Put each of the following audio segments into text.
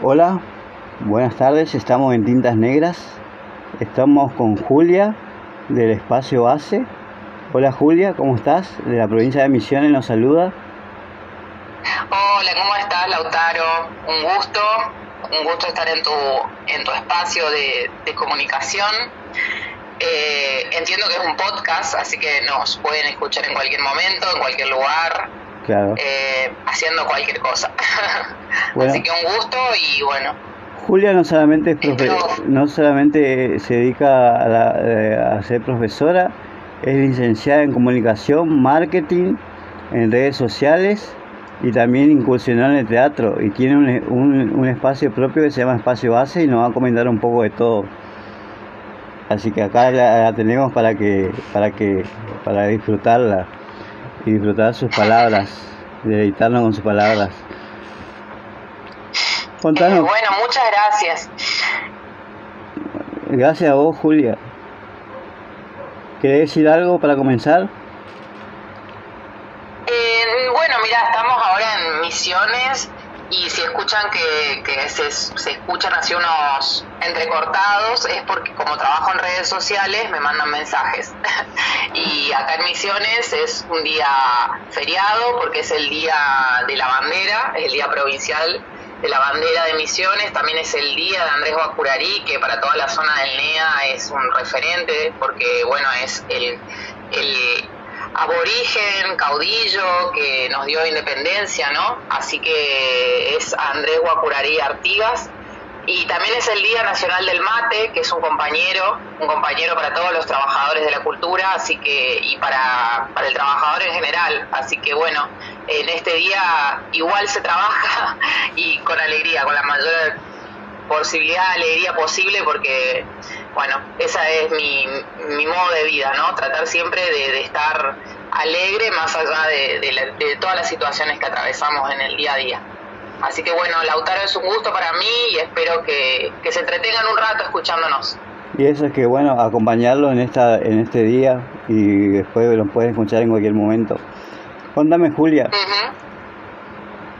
Hola, buenas tardes, estamos en Tintas Negras. Estamos con Julia del Espacio Base. Hola Julia, ¿cómo estás? De la provincia de Misiones nos saluda. Hola, ¿cómo estás Lautaro? Un gusto, un gusto estar en tu, en tu espacio de, comunicación. Eh, entiendo que es un podcast, así que nos pueden escuchar en cualquier momento, en cualquier lugar, eh, haciendo cualquier cosa. Así que un gusto y bueno. Julia no solamente, es no solamente se dedica eh, a, ser profesora, es licenciada en comunicación, marketing, en redes sociales y también incursionó en el teatro y tiene un, un, espacio propio que se llama Espacio Base y nos va a comentar un poco de todo. Así que acá la, tenemos para que para que para disfrutarla y disfrutar sus palabras, deleitarnos con sus palabras. Contanos. bueno, muchas gracias. Gracias a vos, Julia. ¿Querés decir algo para comenzar? Eh, bueno, mira, estamos ahora en misiones y si escuchan que, que se, escuchan así unos entrecortados es porque como trabajo en redes sociales me mandan mensajes. Y acá en Misiones es un día feriado porque es el día de la bandera, es el día provincial de la bandera de Misiones, también es el día de Andrés Bacurarí que para toda la zona del NEA es un referente porque bueno es el, el aborigen, caudillo que nos dio independencia, ¿no? Así que es Andrés Guacurarí Artigas. Y también es el Día Nacional del Mate, que es un compañero, un compañero para todos los trabajadores de la cultura, así que, y para, para el trabajador en general. Así que bueno, en este día igual se trabaja y con alegría, con la mayor posibilidad de alegría posible, porque bueno, esa es mi, mi modo de vida, ¿no? Tratar siempre de, estar alegre más allá de, todas las situaciones que atravesamos en el día a día. Así que bueno, Lautaro es un gusto para mí y espero que, se entretengan un rato escuchándonos. Y eso es que bueno, acompañarlo en esta en este día y después lo pueden escuchar en cualquier momento. Contame Julia,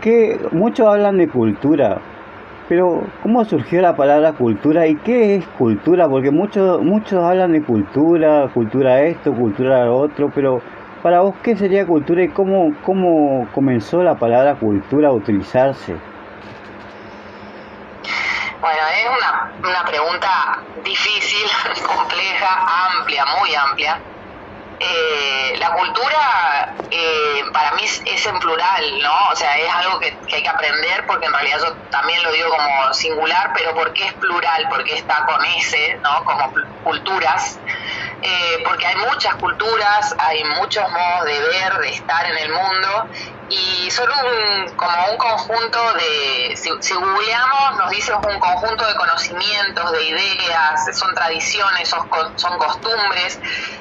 que muchos hablan de cultura, pero, ¿cómo surgió la palabra cultura y qué es cultura? Porque muchos muchos hablan de cultura, cultura esto, cultura lo otro, pero para vos, ¿qué sería cultura y cómo, cómo comenzó la palabra cultura a utilizarse? Bueno, es una, una pregunta difícil, compleja, amplia, muy amplia eh, la cultura eh, para mí es, en plural, ¿no? O sea, es algo que, hay que aprender porque en realidad yo también lo digo como singular, pero ¿por qué es plural? Porque está con ese, ¿no? Como culturas. Eh, porque hay muchas culturas, hay muchos modos de ver, de estar en el mundo y son un, como un conjunto de, si, si, googleamos nos dice un conjunto de conocimientos, de ideas, son tradiciones, son, costumbres.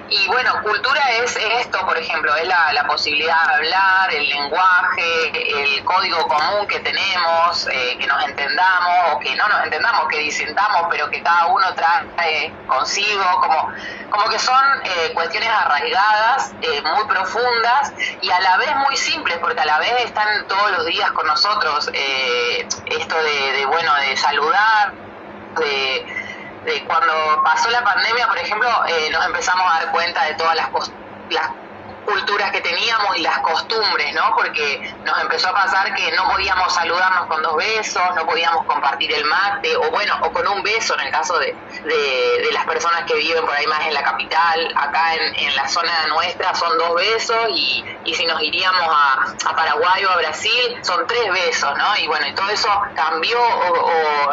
Y bueno, cultura es esto, por ejemplo, es la, la posibilidad de hablar, el lenguaje, el código común que tenemos, eh, que nos entendamos o que no nos entendamos, que disentamos, pero que cada uno trae consigo, como, como que son eh, cuestiones arraigadas, eh, muy profundas y a la vez muy simples, porque a la vez están todos los días con nosotros esto de, bueno, de saludar, de cuando pasó la pandemia, por ejemplo, eh, nos empezamos a dar cuenta de todas las, las culturas que teníamos y las costumbres, ¿no? Porque nos empezó a pasar que no podíamos saludarnos con dos besos, no podíamos compartir el mate, o bueno, o con un beso en el caso de, de, las personas que viven por ahí más en la capital, acá en, en la zona nuestra son dos besos y, y si nos iríamos a, a, Paraguay o a Brasil son tres besos, ¿no? Y bueno, y todo eso cambió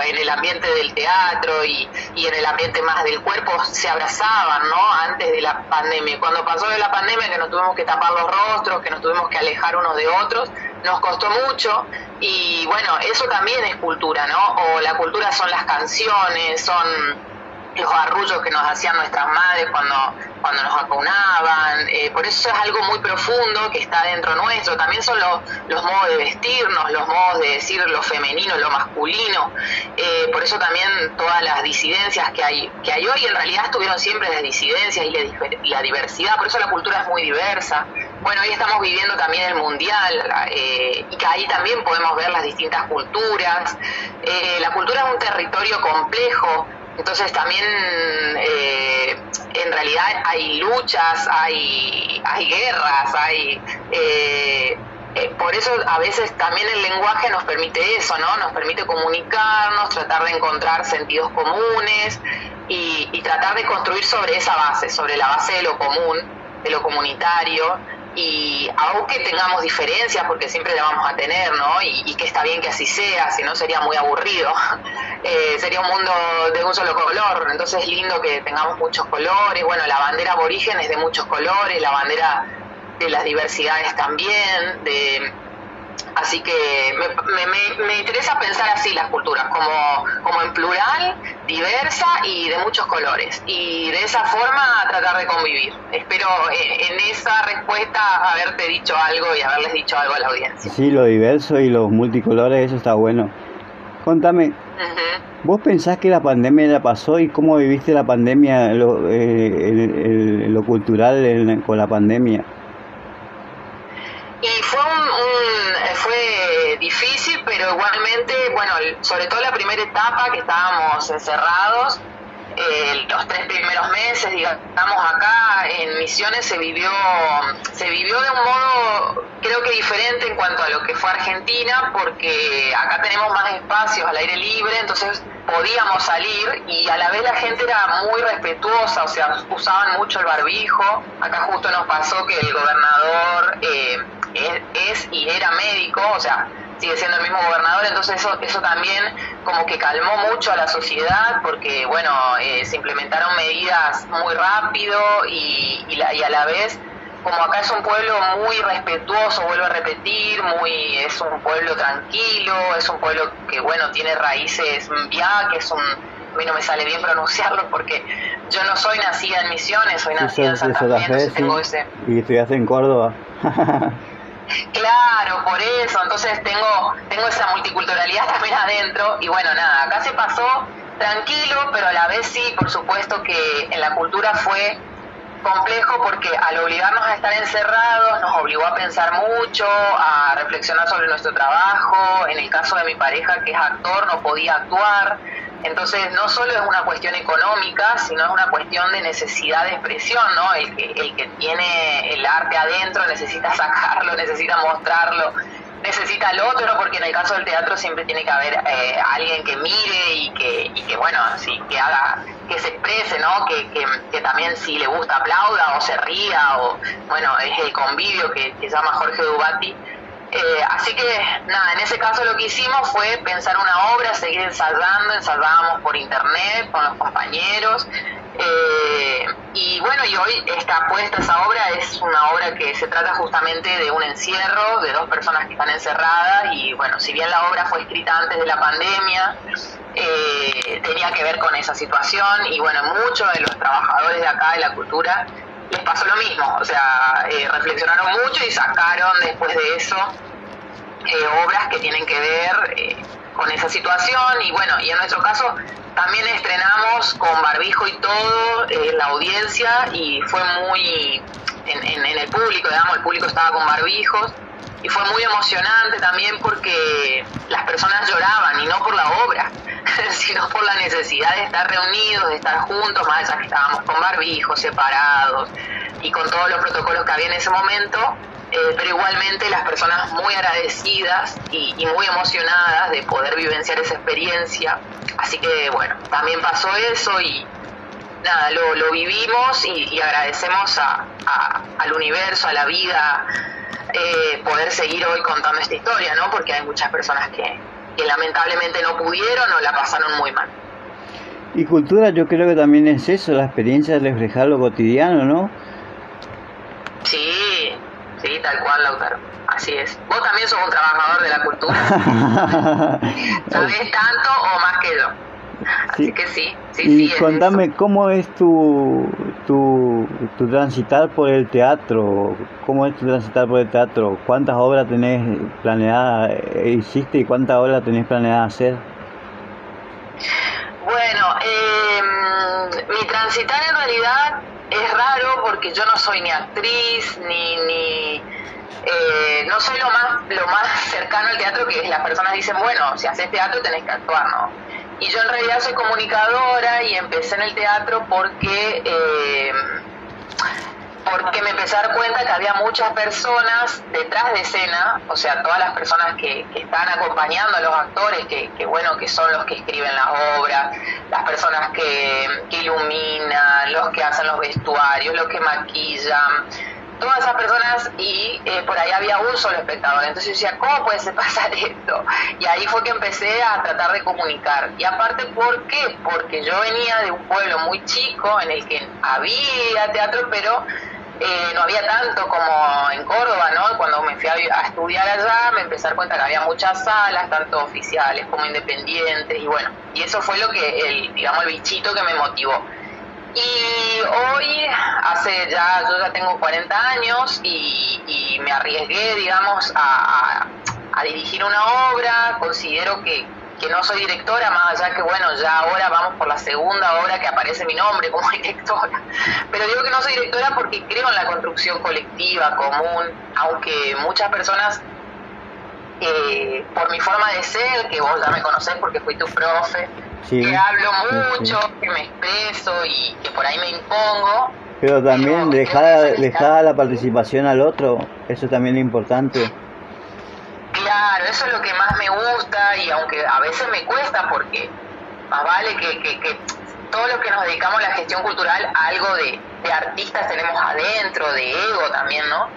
en el ambiente del teatro y, y en el ambiente más del cuerpo se abrazaban, ¿no? Antes de la pandemia. Cuando pasó de la pandemia que no tuvimos que tapar los rostros, que nos tuvimos que alejar unos de otros, nos costó mucho y bueno, eso también es cultura, ¿no? O la cultura son las canciones, son los arrullos que nos hacían nuestras madres cuando, cuando nos acunaban, eh, por eso es algo muy profundo que está dentro nuestro, también son los, los modos de vestirnos, los modos de decir lo femenino, lo masculino, eh, por eso también todas las disidencias que hay, que hay hoy en realidad estuvieron siempre las disidencias y la, diversidad, por eso la cultura es muy diversa, bueno, hoy estamos viviendo también el Mundial eh, y que ahí también podemos ver las distintas culturas. Eh, la cultura es un territorio complejo, entonces también eh, en realidad hay luchas, hay, hay guerras, hay... por eso a veces también el lenguaje nos permite eso, ¿no? Nos permite comunicarnos, tratar de encontrar sentidos comunes y, y tratar de construir sobre esa base, sobre la base de lo común, de lo comunitario y aunque tengamos diferencias, porque siempre la vamos a tener, ¿no? Y, que está bien que así sea, si no sería muy aburrido, eh, sería un mundo de un solo color, entonces es lindo que tengamos muchos colores, bueno, la bandera aborigen es de muchos colores, la bandera de las diversidades también, de Así que me, me, interesa pensar así las culturas, como, como en plural, diversa y de muchos colores. Y de esa forma tratar de convivir. Espero en, esa respuesta haberte dicho algo y haberles dicho algo a la audiencia. Sí, lo diverso y los multicolores, eso está bueno. Contame, ¿vos pensás que la pandemia ya pasó y cómo viviste la pandemia, lo, eh, lo cultural con la pandemia? Y fue un, fue difícil, pero igualmente, bueno, sobre todo la primera etapa que estábamos encerrados, eh, los tres primeros meses, digamos, acá en Misiones se vivió, se vivió de un modo, creo que diferente en cuanto a lo que fue Argentina, porque acá tenemos más espacios al aire libre, entonces podíamos salir y a la vez la gente era muy respetuosa, o sea, usaban mucho el barbijo. Acá justo nos pasó que el gobernador eh, es, y era médico, o sea, sigue siendo el mismo gobernador, entonces eso, eso también como que calmó mucho a la sociedad porque, bueno, eh, se implementaron medidas muy rápido y, y, y a la vez como acá es un pueblo muy respetuoso, vuelvo a repetir, muy es un pueblo tranquilo, es un pueblo que bueno tiene raíces ya que es un a mí no me sale bien pronunciarlo porque yo no soy nacida en Misiones, soy nacida en Santa Fe, tengo ese... y estudiaste en Córdoba. claro, por eso, entonces tengo tengo esa multiculturalidad también adentro y bueno, nada, acá se pasó tranquilo, pero a la vez sí, por supuesto que en la cultura fue complejo porque al obligarnos a estar encerrados nos obligó a pensar mucho, a reflexionar sobre nuestro trabajo. En el caso de mi pareja, que es actor, no podía actuar. Entonces, no solo es una cuestión económica, sino es una cuestión de necesidad de expresión, ¿no? El que, el que tiene el arte adentro necesita sacarlo, necesita mostrarlo necesita el otro, porque en el caso del teatro siempre tiene que haber eh, alguien que mire y que, y que bueno, sí, que haga, que se exprese, ¿no? Que, que, también si le gusta aplauda o se ría, o bueno, es el convivio que, que llama Jorge Dubati. Eh, así que nada, en ese caso lo que hicimos fue pensar una obra, seguir ensayando, ensayábamos por internet con los compañeros, eh, y bueno, y hoy está puesta esa obra, es una obra que se trata justamente de un encierro de dos personas que están encerradas y bueno, si bien la obra fue escrita antes de la pandemia, eh, tenía que ver con esa situación y bueno, muchos de los trabajadores de acá de la cultura les pasó lo mismo, o sea, eh, reflexionaron mucho y sacaron después de eso obras que tienen que ver con esa situación. Y bueno, y en nuestro caso también estrenamos con barbijo y todo en eh, la audiencia y fue muy en, el público, digamos, el público estaba con barbijos. Y fue muy emocionante también porque las personas lloraban y no por la obra, sino por la necesidad de estar reunidos, de estar juntos, más allá que estábamos con barbijos, separados y con todos los protocolos que había en ese momento, eh, pero igualmente las personas muy agradecidas y, muy emocionadas de poder vivenciar esa experiencia. Así que bueno, también pasó eso y nada, lo, vivimos y, agradecemos al universo, a la vida, eh, poder seguir hoy contando esta historia, ¿no? Porque hay muchas personas que, que lamentablemente no pudieron o la pasaron muy mal. Y cultura yo creo que también es eso, la experiencia de reflejar lo cotidiano, ¿no? Sí, Sí, tal cual, Lautaro. Así es. Vos también sos un trabajador de la cultura. Sabés tanto o más que yo. Así que sí, sí, y sí. contame, ¿cómo es tu, tu, tu transitar por el teatro? ¿Cómo es tu transitar por el teatro? ¿Cuántas obras tenés planeadas, eh, hiciste y cuántas obras tenés planeadas hacer? Bueno, eh, mi transitar en realidad es raro porque yo no soy ni actriz, ni, ni eh, no soy lo más, lo más cercano al teatro que las personas dicen, bueno, si haces teatro tenés que actuar, ¿no? Y yo en realidad soy comunicadora y empecé en el teatro porque... Eh, porque me empecé a dar cuenta que había muchas personas detrás de escena, o sea, todas las personas que, que están acompañando a los actores, que, bueno, que son los que escriben las obras, las personas que iluminan, los que hacen los vestuarios, los que maquillan, todas esas personas y eh, por ahí había un solo espectador. Entonces yo decía, ¿cómo puede pasar esto? Y ahí fue que empecé a tratar de comunicar. Y aparte, ¿por qué? Porque yo venía de un pueblo muy chico en el que había teatro, pero eh, no había tanto como en Córdoba, ¿no? Cuando me fui a, estudiar allá me empecé a dar cuenta que había muchas salas, tanto oficiales como independientes, y bueno, y eso fue lo que, el, digamos, el bichito que me motivó. Y hoy, hace ya, yo ya tengo 40 años y, me arriesgué, digamos, a, a dirigir una obra, considero que, que no soy directora, más allá que bueno, ya ahora vamos por la segunda obra que aparece mi nombre como directora. Pero digo que no soy directora porque creo en la construcción colectiva, común, aunque muchas personas, eh, por mi forma de ser, que vos ya me conocés porque fui tu profe, que hablo mucho, que me expreso y que por ahí me impongo. Pero también dejar, dejar la participación al otro, eso también es importante. Claro, eso es lo que más me gusta y aunque a veces me cuesta porque más vale que, que, que todos los que nos dedicamos a la gestión cultural algo de, de artistas tenemos adentro, de ego también, ¿no?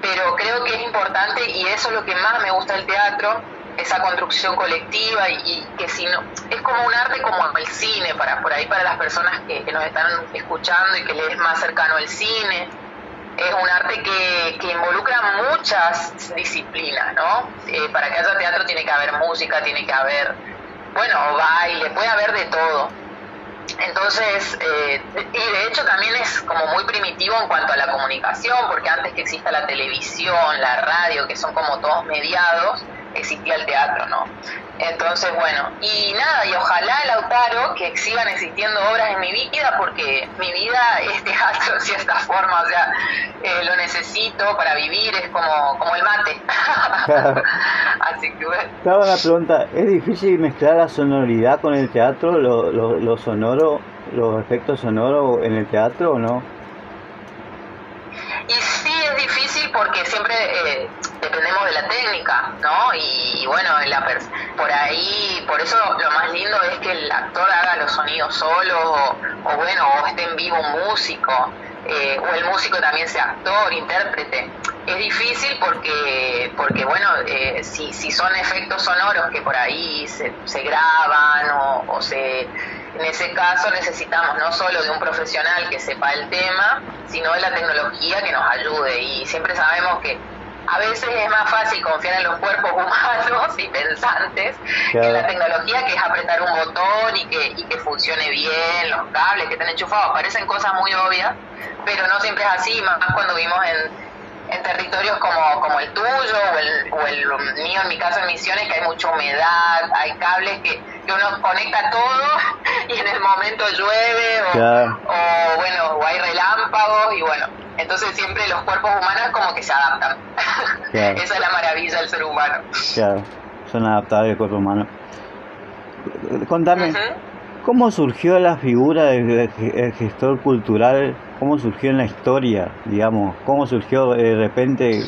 Pero creo que es importante y eso es lo que más me gusta del teatro, esa construcción colectiva y, que si no, es como un arte como el cine, para por ahí para las personas que, que nos están escuchando y que les es más cercano el cine es un arte que, que involucra muchas disciplinas, ¿no? Eh, para que haya teatro tiene que haber música, tiene que haber, bueno, baile, puede haber de todo. Entonces, eh, y de hecho también es como muy primitivo en cuanto a la comunicación, porque antes que exista la televisión, la radio, que son como todos mediados, existía el teatro, ¿no? Entonces, bueno, y nada, y ojalá Lautaro que sigan existiendo obras en mi vida, porque mi vida es teatro de cierta forma, o sea, eh, lo necesito para vivir, es como, como el mate. Así que bueno. Estaba la pregunta, ¿es difícil mezclar la sonoridad con el teatro, lo, lo, lo sonoro, los efectos sonoros en el teatro o no? Y sí es difícil porque siempre eh, dependemos de la técnica, ¿no? Y, bueno, la por ahí, por eso lo más lindo es que el actor haga los sonidos solo, o, bueno, o esté en vivo un músico, eh, o el músico también sea actor, intérprete. Es difícil porque, porque bueno, eh, si, si son efectos sonoros que por ahí se, se graban o, o se en ese caso necesitamos no solo de un profesional que sepa el tema, sino de la tecnología que nos ayude. Y siempre sabemos que a veces es más fácil confiar en los cuerpos humanos y pensantes que en la tecnología que es apretar un botón y que, y que funcione bien, los cables que estén enchufados. Parecen cosas muy obvias, pero no siempre es así, más cuando vimos en en territorios como, como el tuyo o el, o el mío, en mi caso en Misiones, que hay mucha humedad, hay cables que, que uno conecta todo y en el momento llueve o, bueno, o hay relámpagos y bueno, entonces siempre los cuerpos humanos como que se adaptan. Esa es la maravilla del ser humano. Claro, son adaptables el cuerpo humano. Contame, ¿cómo surgió la figura del gestor cultural cómo surgió en la historia, digamos, cómo surgió de repente,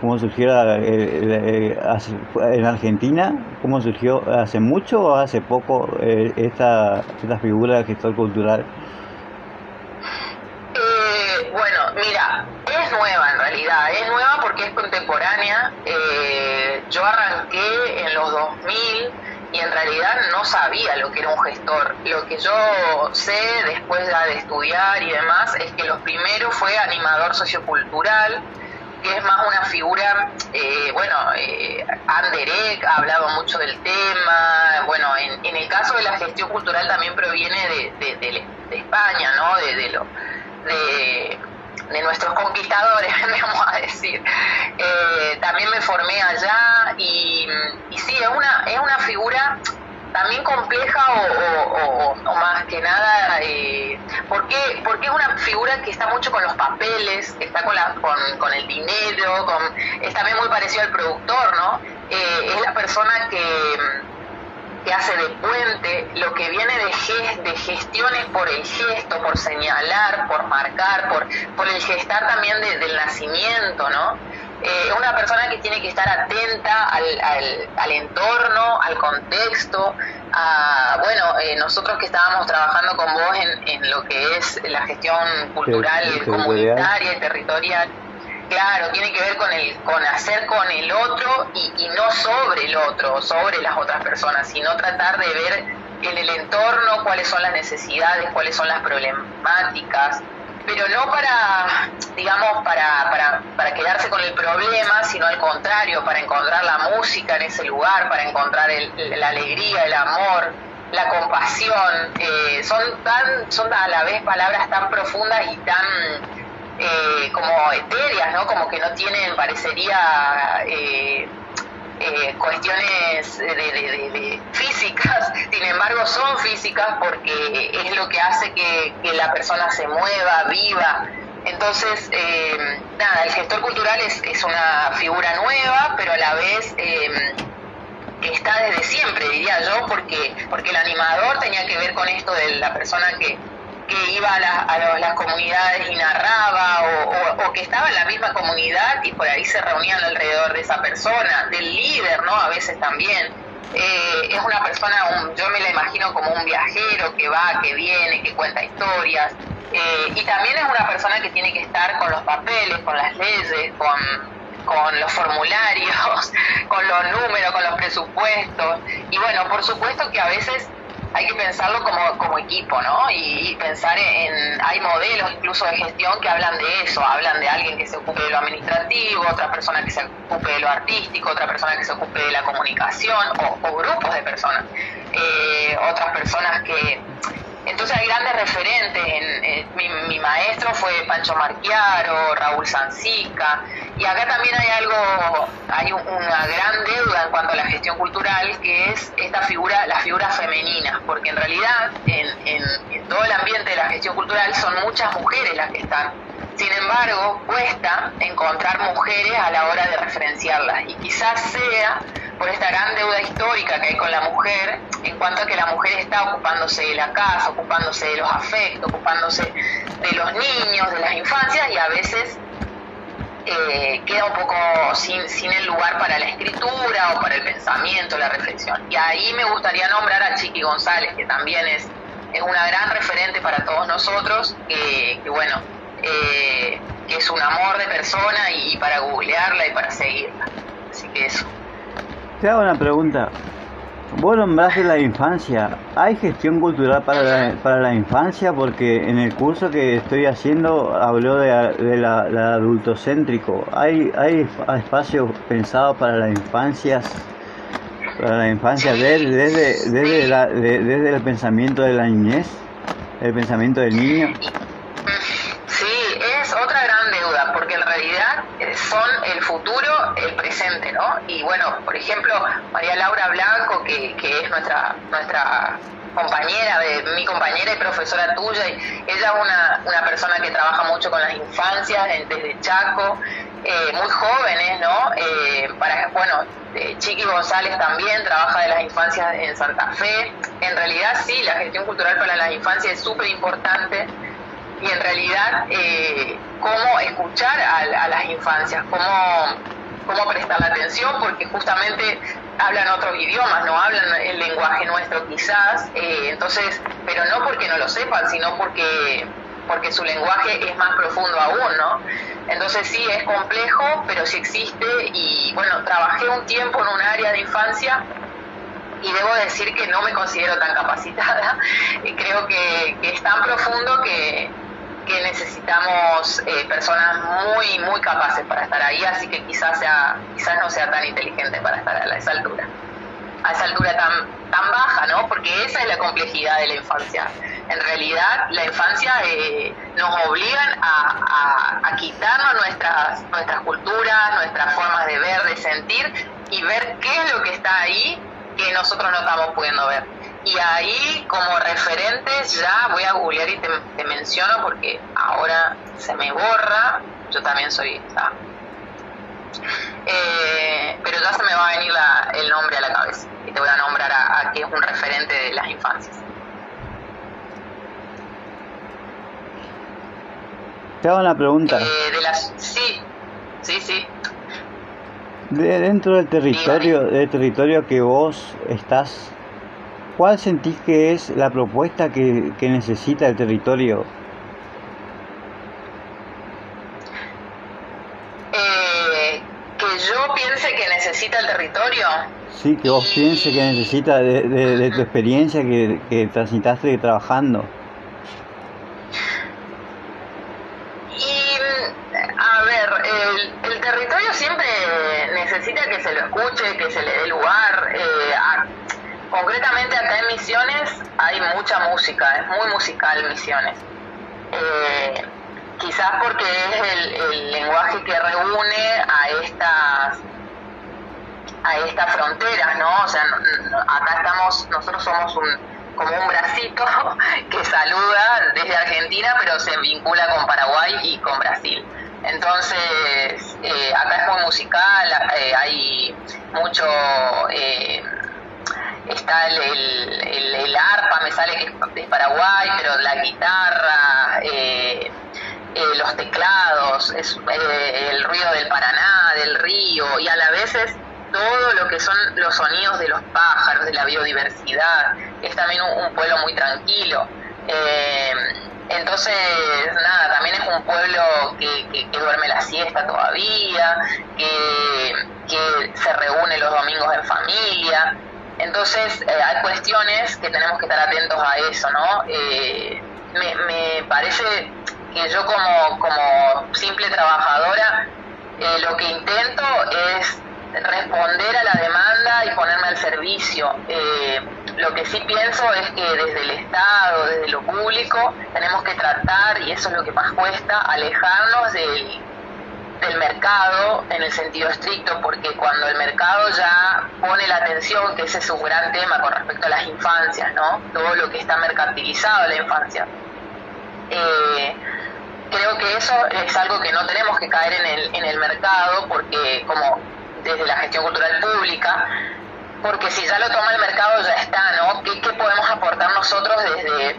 cómo surgió eh, en Argentina, cómo surgió hace mucho o hace poco eh, esta, esta figura de gestor cultural. Eh, bueno, mira, es nueva en realidad, es nueva porque es contemporánea. yo arranqué en los 2000 y en realidad no sabía lo que era un gestor. Lo que yo sé después de estudiar y demás es que lo primero fue animador sociocultural, que es más una figura, eh, bueno, eh, Anderek ha hablado mucho del tema, bueno, en, en, el caso de la gestión cultural también proviene de, España, ¿no? De, de, lo, de de nuestros conquistadores, vamos a decir. Eh, también me formé allá y, y, sí, es una, es una figura también compleja o, más que nada, eh, porque, porque es una figura que está mucho con los papeles, está con, la, con, el dinero, con, es también muy parecido al productor, ¿no? Eh, es la persona que, que hace de puente lo que viene de, de gestiones por el gesto, por señalar, por marcar, por, por el gestar también del nacimiento, ¿no? eh, una persona que tiene que estar atenta al, al, entorno, al contexto, a, bueno, eh, nosotros que estábamos trabajando con vos en, en lo que es la gestión cultural, comunitaria y territorial, claro, tiene que ver con el con hacer con el otro y, no sobre el otro, sobre las otras personas, sino tratar de ver en el entorno cuáles son las necesidades, cuáles son las problemáticas, pero no para, digamos, para, para, para, quedarse con el problema, sino al contrario, para encontrar la música en ese lugar, para encontrar la alegría, el amor, la compasión. Eh, son, tan, son a la vez palabras tan profundas y tan eh, como etéreas, ¿no? Como que no tienen, parecería... Eh, eh, cuestiones de, físicas, sin embargo son físicas porque es lo que hace que, la persona se mueva, viva. Entonces, eh, nada, el gestor cultural es, es, una figura nueva, pero a la vez eh, que está desde siempre, diría yo, porque, porque el animador tenía que ver con esto de la persona que, que iba a, las comunidades y narraba o, que estaba en la misma comunidad y por ahí se reunían alrededor de esa persona, del líder, ¿no? A veces también. Eh, es una persona, yo me la imagino como un viajero que va, que viene, que cuenta historias. Eh, y también es una persona que tiene que estar con los papeles, con las leyes, con, con los formularios, con los números, con los presupuestos. Y bueno, por supuesto que a veces hay que pensarlo como, como equipo, ¿no? Y, pensar en, hay modelos incluso de gestión que hablan de eso, hablan de alguien que se ocupe de lo administrativo, otra persona que se ocupe de lo artístico, otra persona que se ocupe de la comunicación, o, grupos de personas, eh, otras personas que entonces hay grandes referentes. En, mi, maestro fue Pancho Marquiaro, Raúl Sancica, y acá también hay algo, hay una gran deuda en cuanto a la gestión cultural, que es esta figura, las figuras femeninas, porque en realidad en todo el ambiente de la gestión cultural son muchas mujeres las que están. Sin embargo, cuesta encontrar mujeres a la hora de referenciarlas, y quizás sea por esta gran deuda histórica que hay con la mujer, en cuanto a que la mujer está ocupándose de la casa, ocupándose de los afectos, ocupándose de los niños, de las infancias, y a veces eh, queda un poco sin, sin el lugar para la escritura o para el pensamiento, la reflexión. Y ahí me gustaría nombrar a Chiqui González, que también es, es una gran referente para todos nosotros, que, bueno, eh, que es un amor de persona y para googlearla y para seguirla. Así que eso. Te hago una pregunta. Vos nombraste la infancia. ¿Hay gestión cultural para la, para la infancia? Porque en el curso que estoy haciendo habló de, de la, adultocéntrico. ¿Hay, ¿Hay espacios pensados para las infancias? Para la infancia desde, desde, desde, la, desde el pensamiento de la niñez, el pensamiento del niño. son el futuro, Y bueno, por ejemplo, María Laura Blanco, que, es nuestra, nuestra compañera, mi compañera y profesora tuya, y ella es una, una persona que trabaja mucho con las infancias desde Chaco, eh, muy jóvenes, ¿no? Eh, bueno, eh, Chiqui González también trabaja de las infancias en Santa Fe. En realidad sí, la gestión cultural para las infancias es súper importante y en realidad cómo escuchar a, las infancias, cómo, cómo prestar la atención, porque justamente hablan otros idiomas, no hablan el lenguaje nuestro quizás, eh, entonces, pero no porque no lo sepan, sino porque porque su lenguaje es más profundo aún, ¿no? Entonces sí, es complejo, pero sí existe y bueno, trabajé un tiempo en un área de infancia y debo decir que no me considero tan capacitada, creo que, que es tan profundo que, que necesitamos eh, personas muy, muy capaces para estar ahí, así que quizás, sea, quizás no sea tan inteligente para estar a esa altura, a esa altura tan, tan baja, ¿no? Porque esa es la complejidad de la infancia. En realidad, la infancia eh, nos obligan a, a, quitarnos nuestras, nuestras culturas, nuestras formas de ver, de sentir y ver qué es lo que está ahí que nosotros no estamos pudiendo ver. Y ahí, como referentes, ya voy a googlear y te, menciono porque ahora se me borra. Yo también soy. Eh, pero ya se me va a venir el nombre a la cabeza y te voy a nombrar a, a que es un referente de las infancias. Te hago una pregunta. Eh, de las, sí, sí, sí. De dentro del territorio, del territorio que vos estás, ¿cuál sentís que es la propuesta que, que necesita el territorio? Eh, que yo piense que necesita el territorio. Sí, que vos pienses que necesita de, de, tu experiencia que, que transitaste trabajando. escuche, que se le dé lugar. Eh, concretamente acá en Misiones hay mucha música, es muy musical Misiones. Eh, quizás porque es el, lenguaje que reúne a estas a estas fronteras, ¿no? O sea, acá estamos, nosotros somos un, como un bracito que saluda desde Argentina, pero se vincula con Paraguay y con Brasil. Entonces, eh, acá es muy musical, eh, hay mucho, eh, está el, arpa, me sale que es Paraguay, pero la guitarra, los teclados, es, el ruido del Paraná, del río, y a la vez es todo lo que son los sonidos de los pájaros, de la biodiversidad, es también un, pueblo muy tranquilo. Entonces, nada, también es un pueblo que, duerme la siesta todavía, que, se reúne los domingos en familia. Entonces, eh, hay cuestiones que tenemos que estar atentos a eso, ¿no? Eh, me, parece que yo como, como simple trabajadora, eh, lo que intento es responder a la demanda y ponerme al servicio. Eh, lo que sí pienso es que desde el Estado, desde lo público, tenemos que tratar, y eso es lo que más cuesta, alejarnos del, del mercado en el sentido estricto, porque cuando el mercado ya pone la atención, que ese es un gran tema con respecto a las infancias, ¿no? Todo lo que está mercantilizado la infancia. Eh, creo que eso es algo que no tenemos que caer en el, en el mercado, porque como desde la gestión cultural pública, porque si ya lo toma el mercado ya está, ¿no? ¿Qué, podemos aportar nosotros desde,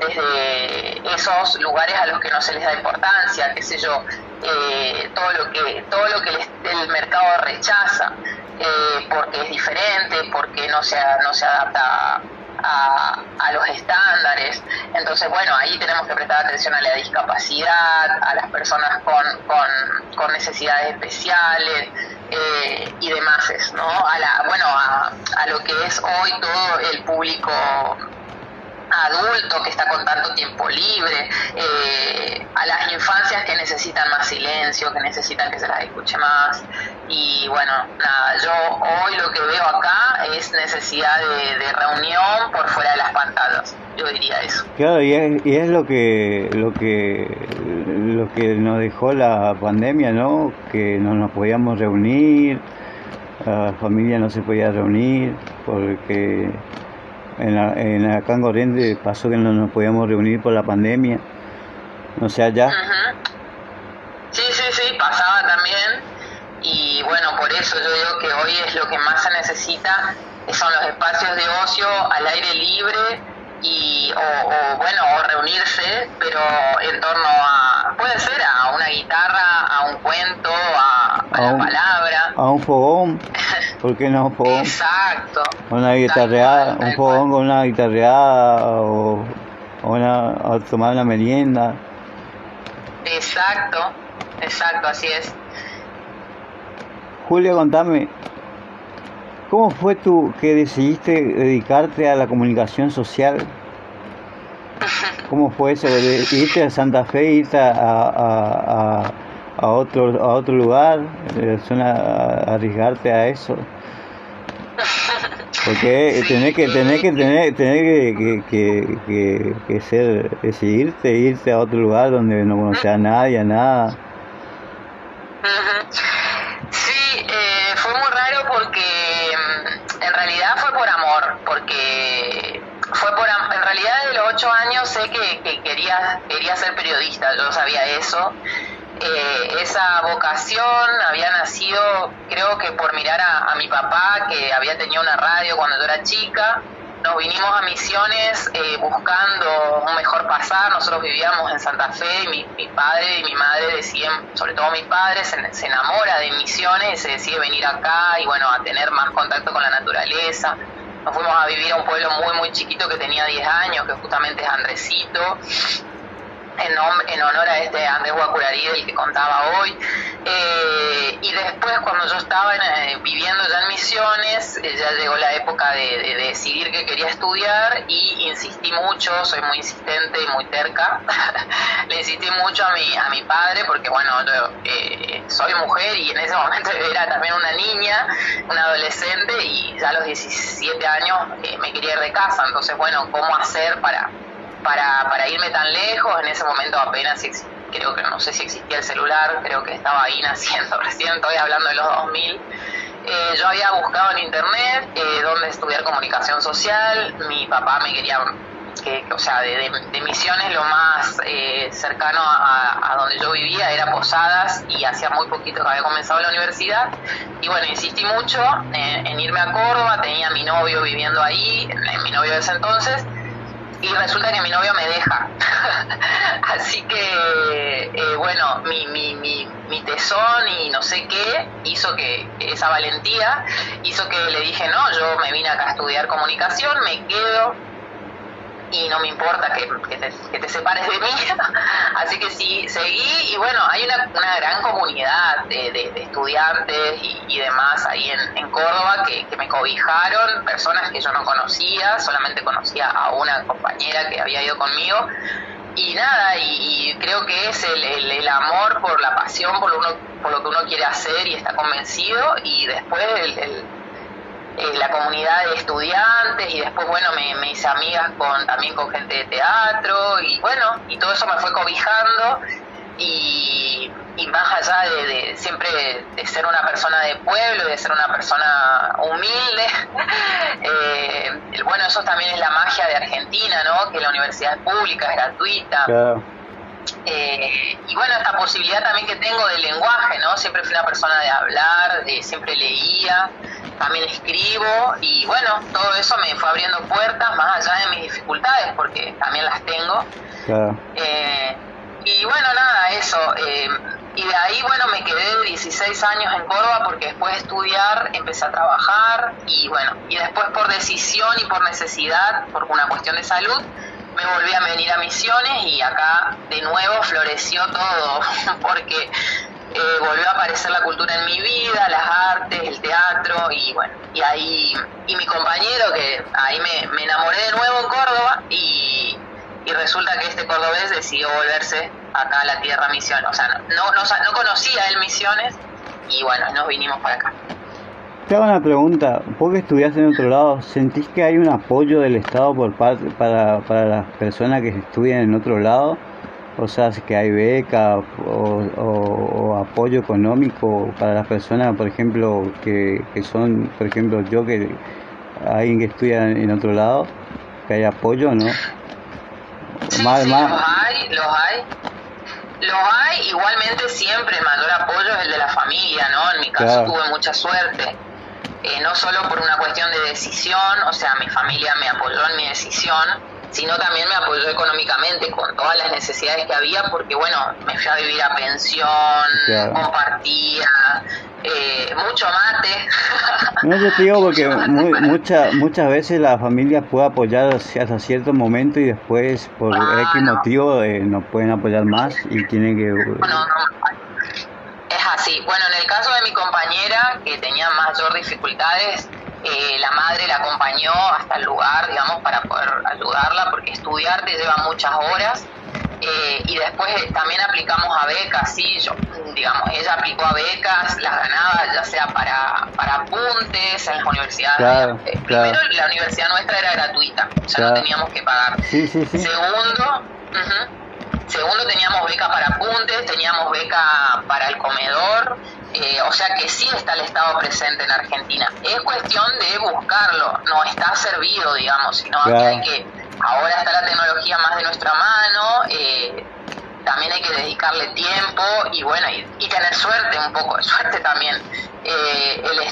desde esos lugares a los que no se les da importancia, qué sé yo, eh, todo lo que, todo lo que el mercado rechaza, eh, porque es diferente, porque no se, no se adapta a, los estándares. Entonces, bueno, ahí tenemos que prestar atención a la discapacidad, a las personas con, con, con necesidades especiales, eh, y demás, ¿no? A la, bueno, a, a lo que es hoy todo el público adulto que está con tanto tiempo libre, eh, a las infancias que necesitan más silencio, que necesitan que se las escuche más. Y bueno, nada, yo hoy lo que veo acá es necesidad de, reunión por fuera de las pantallas, yo diría eso. Claro, y es, y es lo que lo que lo que nos dejó la pandemia, ¿no? Que no nos podíamos reunir, la familia no se podía reunir porque en, la, en acá en pasó que no nos podíamos reunir por la pandemia. O sea, ya. Sí, sí, sí, pasaba también. Y bueno, por eso yo digo que hoy es lo que más se necesita, son los espacios de ocio al aire libre y o, bueno o reunirse pero en torno a puede ser a una guitarra a un cuento a, a, la palabra a un fogón ¿Por qué no un fogón? Exacto. Una guitarreada, un fogón con una guitarreada o, una, o tomar una merienda. Exacto, exacto, así es. Julio, contame, ¿cómo fue tú que decidiste dedicarte a la comunicación social? ¿Cómo fue eso? ¿Irte a Santa Fe, irte a, a a a otro, a otro lugar, eh, suena a arriesgarte a eso. Porque tenés que, tenés que, tener, que, que, que, que, ser, decidirte, irte a otro lugar donde no conoces a nadie, a nada. Sí, eh, fue muy raro porque mm, en realidad fue por amor, porque fue por en realidad de los ocho años sé que, que quería, quería ser periodista, yo sabía eso eh, esa vocación había nacido, creo que por mirar a, mi papá, que había tenido una radio cuando yo era chica. Nos vinimos a Misiones eh, buscando un mejor pasar. Nosotros vivíamos en Santa Fe y mi, padre y mi madre deciden, sobre todo mi padre, se, se enamora de Misiones y se decide venir acá y bueno, a tener más contacto con la naturaleza nos fuimos a vivir a un pueblo muy, muy chiquito que tenía 10 años, que justamente es Andresito, en, en honor a este Andrés Guacurarí del que contaba hoy. Eh, y después, cuando yo estaba eh, viviendo ya en Misiones, eh, ya llegó la época de, decidir que quería estudiar y insistí mucho, soy muy insistente y muy terca. Le insistí mucho a mi, a mi padre porque, bueno, yo soy mujer y en ese momento era también una niña, una adolescente y ya a los 17 años me quería ir de casa. Entonces, bueno, ¿cómo hacer para para, para irme tan lejos, en ese momento apenas creo que no sé si existía el celular, creo que estaba ahí naciendo recién, estoy hablando de los 2000. Eh, yo había buscado en internet eh, dónde estudiar comunicación social, mi papá me quería, que, o sea, de, Misiones lo más eh, cercano a, donde yo vivía era Posadas y hacía muy poquito que había comenzado la universidad. Y bueno, insistí mucho en, irme a Córdoba, tenía mi novio viviendo ahí, mi novio de ese entonces, y resulta que mi novio me deja. Así que, eh, bueno, mi, mi, mi, mi, tesón y no sé qué hizo que esa valentía hizo que le dije, no, yo me vine acá a estudiar comunicación, me quedo, y no me importa que, te, separes de mí. Así que sí, seguí y bueno, hay una, una gran comunidad de, estudiantes y, demás ahí en, Córdoba que, me cobijaron, personas que yo no conocía, solamente conocía a una compañera que había ido conmigo. Y nada, y, creo que es el, el, amor por la pasión, por lo, uno, por lo que uno quiere hacer y está convencido, y después el eh, la comunidad de estudiantes y después, bueno, me, hice amigas con también con gente de teatro y bueno, y todo eso me fue cobijando y, más allá de, siempre de ser una persona de pueblo, de ser una persona humilde, eh, bueno, eso también es la magia de Argentina, ¿no? Que la universidad es pública, es gratuita. Eh, y bueno, esta posibilidad también que tengo del lenguaje, ¿no? Siempre fui una persona de hablar, de, siempre leía, también escribo y bueno, todo eso me fue abriendo puertas más allá de mis dificultades, porque también las tengo. Eh, y bueno, nada, eso. Eh, y de ahí, bueno, me quedé 16 años en Córdoba porque después de estudiar empecé a trabajar y bueno, y después por decisión y por necesidad, por una cuestión de salud, me volví a venir a Misiones y acá de nuevo floreció todo, porque eh, volvió a aparecer la cultura en mi vida, las artes, el teatro y bueno, y ahí, y mi compañero que ahí me, enamoré de nuevo en Córdoba y, y, resulta que este cordobés decidió volverse acá a la tierra Misiones, o sea, no, no, no conocía él Misiones y bueno, nos vinimos para acá. Te hago una pregunta, vos que estudiaste en otro lado, ¿sentís que hay un apoyo del Estado por parte para, para las personas que estudian en otro lado? O sea, que hay beca o, apoyo económico para las personas, por ejemplo, que, que son, por ejemplo, yo que alguien que estudia en otro lado, que hay apoyo, ¿no? Sí, más, sí, los hay, los hay. Los hay, igualmente siempre el mayor apoyo es el de la familia, ¿no? En mi caso tuve mucha suerte eh, no solo por una cuestión de decisión, o sea, mi familia me apoyó en mi decisión, sino también me apoyó económicamente con todas las necesidades que había, porque bueno, me fui a vivir a pensión, compartía, eh, mucho mate. No, yo te digo porque muchas muchas veces la familia puede apoyar hasta cierto momento y después por ah, X motivo eh, no pueden apoyar más y tienen que... Bueno, así. Bueno, en el caso de mi compañera, que tenía mayor dificultades, eh, la madre la acompañó hasta el lugar, digamos, para poder ayudarla, porque estudiar te lleva muchas horas. Eh, y después también aplicamos a becas, sí, yo, digamos, ella aplicó a becas, las ganaba ya sea para, para apuntes en las universidades. Claro, eh, Primero, la universidad nuestra era gratuita, sea, no teníamos que pagar. Sí, sí, sí. Segundo, Segundo, teníamos beca para apuntes, teníamos beca para el comedor, eh, o sea que sí está el Estado presente en Argentina. Es cuestión de buscarlo, no está servido, digamos, sino que hay que ahora está la tecnología más de nuestra mano, eh, también hay que dedicarle tiempo y bueno, y, tener suerte, un poco de suerte también. Eh,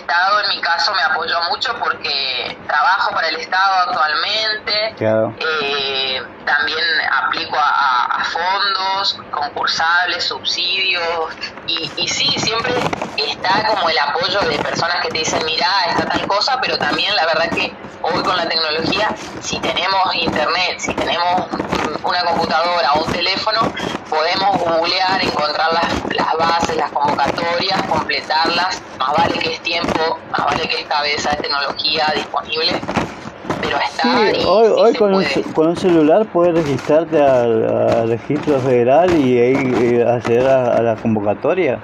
Estado en mi caso me apoyó mucho porque trabajo para el Estado actualmente, eh, también aplico a, fondos concursables, subsidios. Y, y sí, siempre está como el apoyo de personas que te dicen, mira, está tal cosa, pero también la verdad que hoy con la tecnología, si tenemos internet, si tenemos una computadora o un teléfono, podemos googlear, encontrar las, las bases, las convocatorias, completarlas, más vale que es tiempo, más vale que es cabeza de tecnología disponible, pero está sí, hoy, hoy con, un, con, un, celular puedes registrarte al, registro federal y, y acceder a, la convocatoria.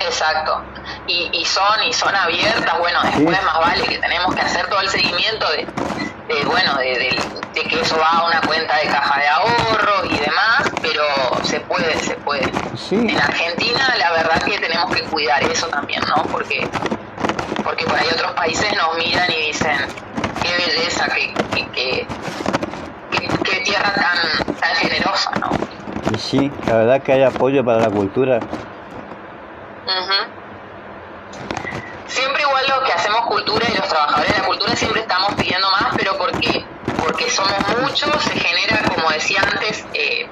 Exacto. Y, y, son y son abiertas, bueno, después más vale que tenemos que hacer todo el seguimiento de, de bueno, de, de, que eso va a una cuenta de caja de ahorro y demás, pero se puede, se puede. En Argentina la verdad que tenemos que cuidar eso también, ¿no? Porque porque por ahí otros países nos miran y dicen, qué belleza, qué, qué, qué, tierra tan, tan generosa, ¿no? Y sí, la verdad que hay apoyo para la cultura. Siempre igual lo que hacemos cultura y los trabajadores de la cultura siempre estamos pidiendo más, pero porque porque somos muchos, se genera, como decía antes, eh,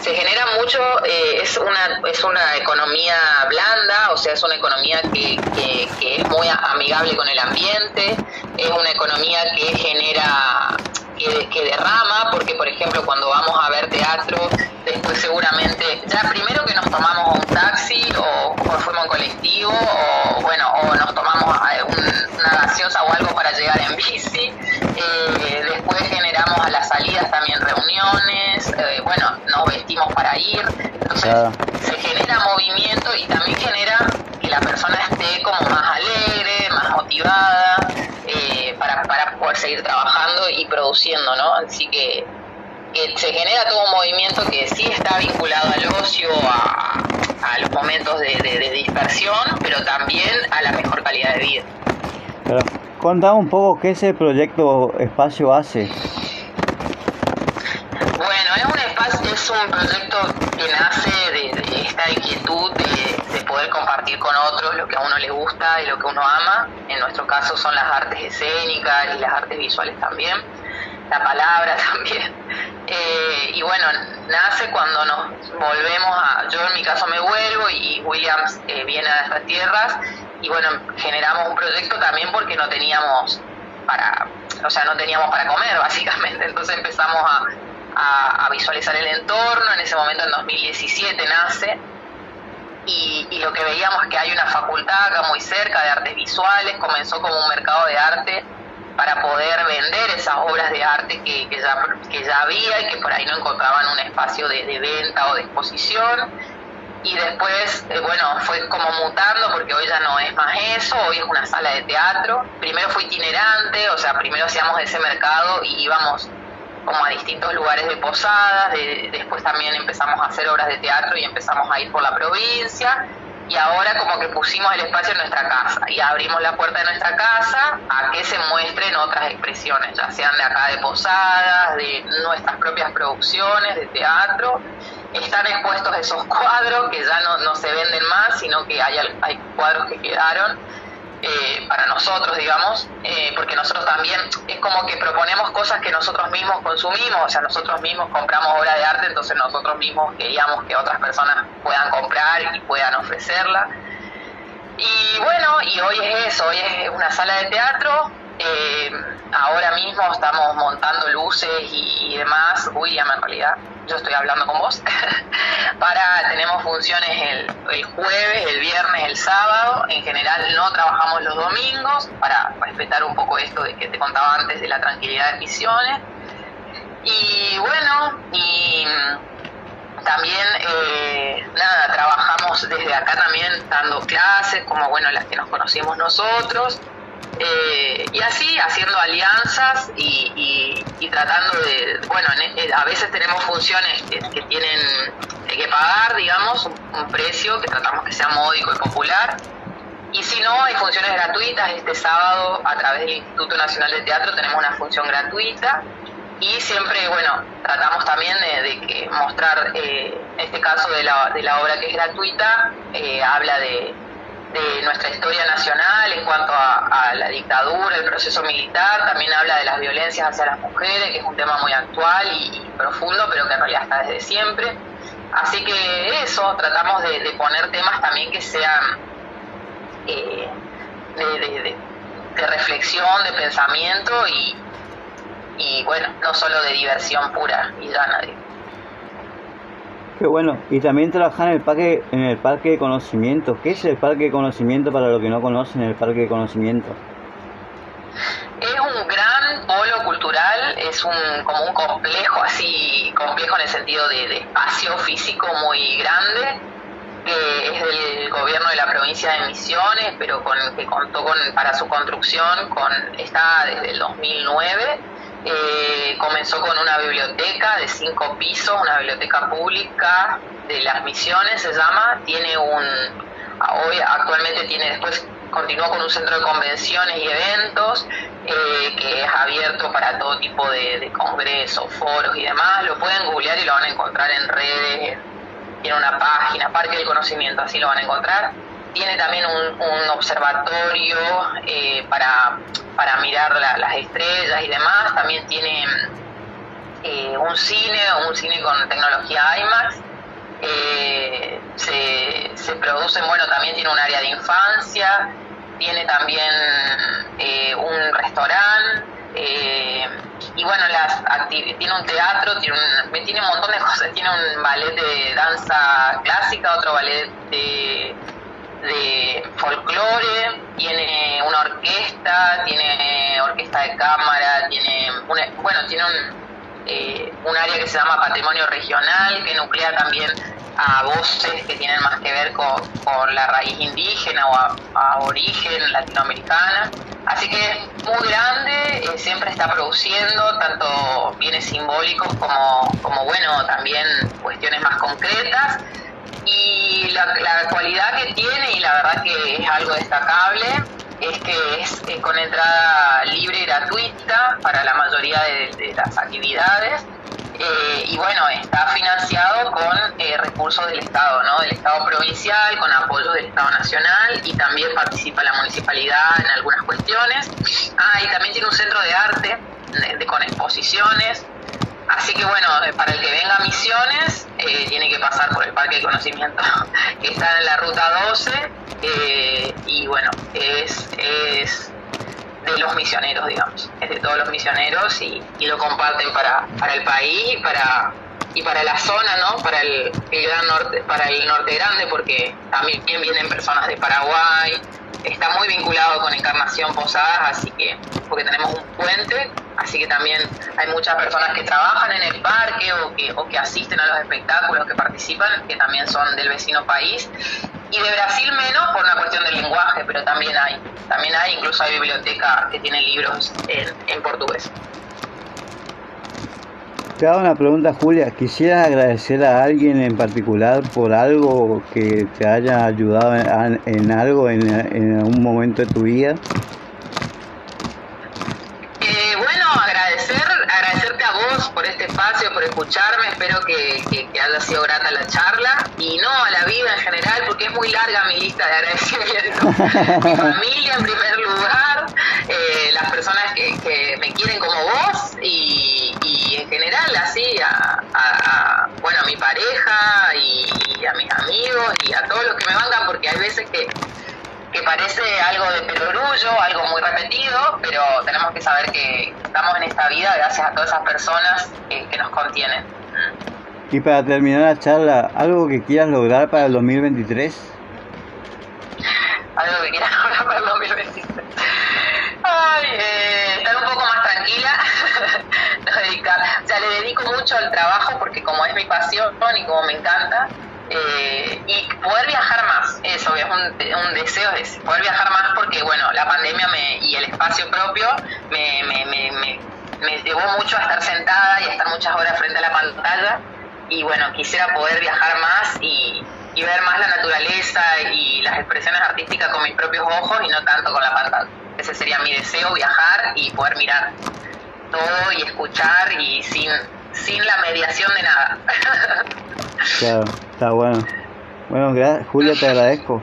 se genera mucho, eh, es, una, es una economía blanda, o sea, es una economía que, que, es muy amigable con el ambiente, es una economía que genera, que, derrama, porque por ejemplo cuando vamos a ver teatro, después seguramente, ya primero que nos tomamos un taxi o, colectivo o bueno, o nos tomamos eh, una gaseosa o algo para llegar en bici, eh, después generamos a las salidas también reuniones, eh, bueno, nos vestimos para ir, entonces se genera movimiento y también genera que la persona esté como más alegre, más motivada para, para poder seguir trabajando y produciendo, ¿no? Así que que se genera todo un movimiento que sí está vinculado al ocio, a, los momentos de, dispersión, pero también a la mejor calidad de vida. contame un poco qué ese proyecto Espacio hace. Bueno, es un espacio, es un proyecto que nace de, esta inquietud de, de, poder compartir con otros lo que a uno le gusta y lo que uno ama. En nuestro caso son las artes escénicas y las artes visuales también, la palabra también. Eh, y bueno, nace cuando nos volvemos a, yo en mi caso me vuelvo y Williams eh, viene a estas tierras y bueno, generamos un proyecto también porque no teníamos para, o sea, no teníamos para comer básicamente, entonces empezamos a, visualizar el entorno, en ese momento en 2017 nace. Y, y, lo que veíamos es que hay una facultad acá muy cerca de artes visuales, comenzó como un mercado de arte para poder vender esas obras de arte que, que, ya, que ya había y que por ahí no encontraban un espacio de, venta o de exposición. Y después, eh, bueno, fue como mutando porque hoy ya no es más eso, hoy es una sala de teatro. Primero fue itinerante, o sea, primero hacíamos ese mercado y íbamos como a distintos lugares de posadas, después también empezamos a hacer obras de teatro y empezamos a ir por la provincia y ahora como que pusimos el espacio en nuestra casa y abrimos la puerta de nuestra casa a que se muestren otras expresiones, ya sean de acá de Posadas, de nuestras propias producciones, de teatro. Están expuestos esos cuadros que ya no, no se venden más, sino que hay, hay cuadros que quedaron eh, para nosotros, digamos, eh, porque nosotros también es como que proponemos cosas que nosotros mismos consumimos, o sea, nosotros mismos compramos obra de arte, entonces nosotros mismos queríamos que otras personas puedan comprar y puedan ofrecerla. Y bueno, y hoy es eso, hoy es una sala de teatro. Eh, ahora mismo estamos montando luces y, y demás, William en realidad, yo estoy hablando con vos, para, tenemos funciones el, jueves, el viernes, el sábado, en general no trabajamos los domingos, para respetar un poco esto de que te contaba antes de la tranquilidad de misiones. Y bueno, y también, eh, nada, trabajamos desde acá también dando clases, como bueno, las que nos conocimos nosotros, eh, y así haciendo alianzas y, tratando de, bueno, eh, a veces tenemos funciones que, tienen que pagar, digamos, un, precio que tratamos que sea módico y popular. Y si no, hay funciones gratuitas. Este sábado, a través del Instituto Nacional de Teatro, tenemos una función gratuita. y siempre, bueno, tratamos también de, que mostrar eh, este caso de la, de la obra que es gratuita, eh, habla de, de nuestra historia nacional en cuanto a, la dictadura, el proceso militar, también habla de las violencias hacia las mujeres, que es un tema muy actual y, profundo, pero que en realidad está desde siempre. Así que eso, tratamos de, poner temas también que sean eh, de, reflexión, de pensamiento y, y, bueno, no solo de diversión pura y nadie. Qué bueno. Y también trabajar en el parque, en el parque de conocimiento. ¿Qué es el parque de conocimiento para los que no conocen el parque de conocimiento? Es un gran polo cultural, es un como un complejo así, complejo en el sentido de, espacio físico muy grande, que es del gobierno de la provincia de Misiones, pero con que contó con para su construcción con está desde el 2009 eh, comenzó con una biblioteca de cinco pisos, una biblioteca pública de las misiones se llama, tiene un, hoy actualmente tiene después continuó con un centro de convenciones y eventos eh, que es abierto para todo tipo de, congresos, foros y demás. Lo pueden googlear y lo van a encontrar en redes, tiene una página, Parque del Conocimiento, así lo van a encontrar. Tiene también un, observatorio eh, para, para mirar las estrellas y demás. También tiene eh, un cine, un cine con tecnología IMAX. Eh, se, se producen, bueno, también tiene un área de infancia, tiene también un restaurante. y bueno, las tiene un teatro, tiene un, tiene un montón de cosas, tiene un ballet de danza clásica, otro ballet de de folclore, tiene una orquesta, tiene orquesta de cámara, tiene bueno, tiene un, eh, un área que se llama patrimonio regional, que nuclea también a voces que tienen más que ver con, la raíz indígena o a, origen latinoamericana. Así que muy grande, eh, siempre está produciendo tanto bienes simbólicos como, como, bueno, también cuestiones más concretas y la, cualidad que tiene, y la verdad que es algo destacable, es que es, con entrada libre y gratuita para la mayoría de, las actividades. Eh, y bueno, está financiado con eh, recursos del Estado, ¿no? Del Estado provincial, con apoyo del Estado nacional y también participa la municipalidad en algunas cuestiones. Ah, y también tiene un centro de arte con exposiciones Así que bueno, eh, para el que venga a Misiones, eh, tiene que pasar por el Parque de Conocimiento, que está en la Ruta 12, eh, y bueno, es, es de los misioneros, digamos, es de todos los misioneros y, lo comparten para, para el país y para, y para la zona, ¿no? Para el, gran norte, para el norte grande, porque también vienen personas de Paraguay, está muy vinculado con Encarnación Posadas, así que, porque tenemos un puente, así que también hay muchas personas que trabajan en el parque o que, o que asisten a los espectáculos, que participan, que también son del vecino país. Y de Brasil menos por una cuestión del lenguaje, pero también hay, también hay, incluso hay biblioteca que tiene libros en, en portugués. Te hago una pregunta, Julia. ¿Quisieras agradecer a alguien en particular por algo que te haya ayudado en, algo en, en un momento de tu vida? Eh, bueno, agradecer, agradecerte a vos por este espacio, por escucharme. Espero que, que, haya sido grata la charla y no a la vida en general, porque es muy larga mi lista de agradecimientos. mi familia en primer lugar, mi pareja y, a mis amigos y a todos los que me mandan porque hay veces que, que parece algo de perogrullo, algo muy repetido, pero tenemos que saber que estamos en esta vida gracias a todas esas personas que, nos contienen. Y para terminar la charla, ¿algo que quieras lograr para el 2023? Algo que quieras lograr para el 2023. Ay, eh, estar un poco más tranquila, o sea, le dedico mucho al trabajo porque como es mi pasión y como me encanta, eh, y poder viajar más, eso es un, deseo de poder viajar más porque, bueno, la pandemia me, y el espacio propio me, me, me, me, llevó mucho a estar sentada y a estar muchas horas frente a la pantalla y bueno, quisiera poder viajar más y, y ver más la naturaleza y las expresiones artísticas con mis propios ojos y no tanto con la pantalla. Ese sería mi deseo, viajar y poder mirar todo y escuchar y sin, sin la mediación de nada. claro, está bueno. Bueno, Julia, te agradezco.